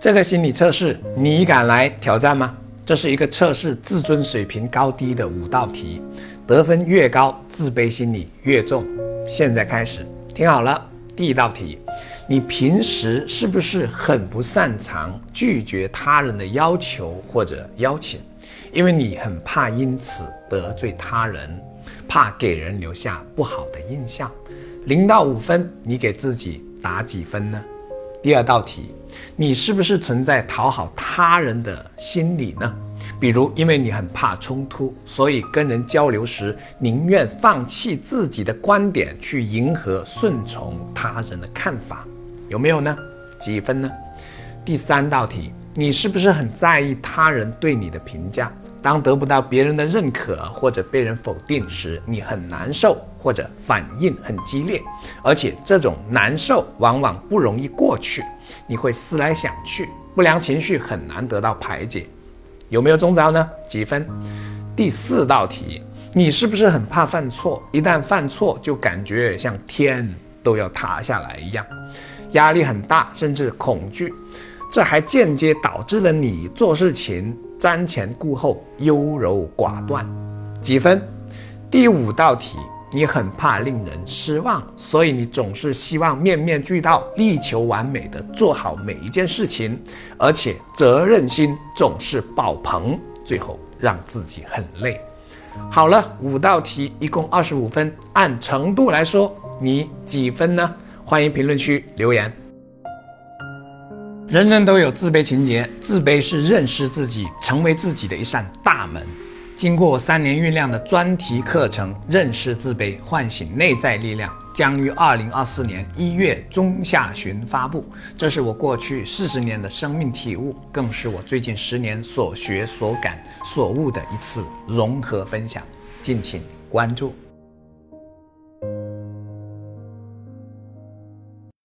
这个心理测试，你敢来挑战吗？这是一个测试自尊水平高低的五道题，得分越高，自卑心理越重。现在开始，听好了。第一道题，你平时是不是很不擅长拒绝他人的要求或者邀请？因为你很怕因此得罪他人，怕给人留下不好的印象。零到五分，你给自己打几分呢？第二道题，你是不是存在讨好他人的心理呢？比如，因为你很怕冲突，所以跟人交流时宁愿放弃自己的观点，去迎合、顺从他人的看法，有没有呢？几分呢？第三道题，你是不是很在意他人对你的评价？当得不到别人的认可或者被人否定时，你很难受或者反应很激烈，而且这种难受往往不容易过去，你会思来想去，不良情绪很难得到排解。有没有中招呢？几分？第四道题，你是不是很怕犯错？一旦犯错，就感觉像天都要塌下来一样，压力很大，甚至恐惧，这还间接导致了你做事情。瞻前顾后，优柔寡断，几分？第五道题，你很怕令人失望，所以你总是希望面面俱到，力求完美的做好每一件事情，而且责任心总是爆棚，最后让自己很累。好了，五道题一共二十五分，按程度来说，你几分呢？欢迎评论区留言。人人都有自卑情节，自卑是认识自己、成为自己的一扇大门。经过三年酝酿的专题课程《认识自卑，唤醒内在力量》将于二零二四年一月中下旬发布。这是我过去四十年的生命体悟，更是我最近十年所学所感所悟的一次融合分享。敬请关注。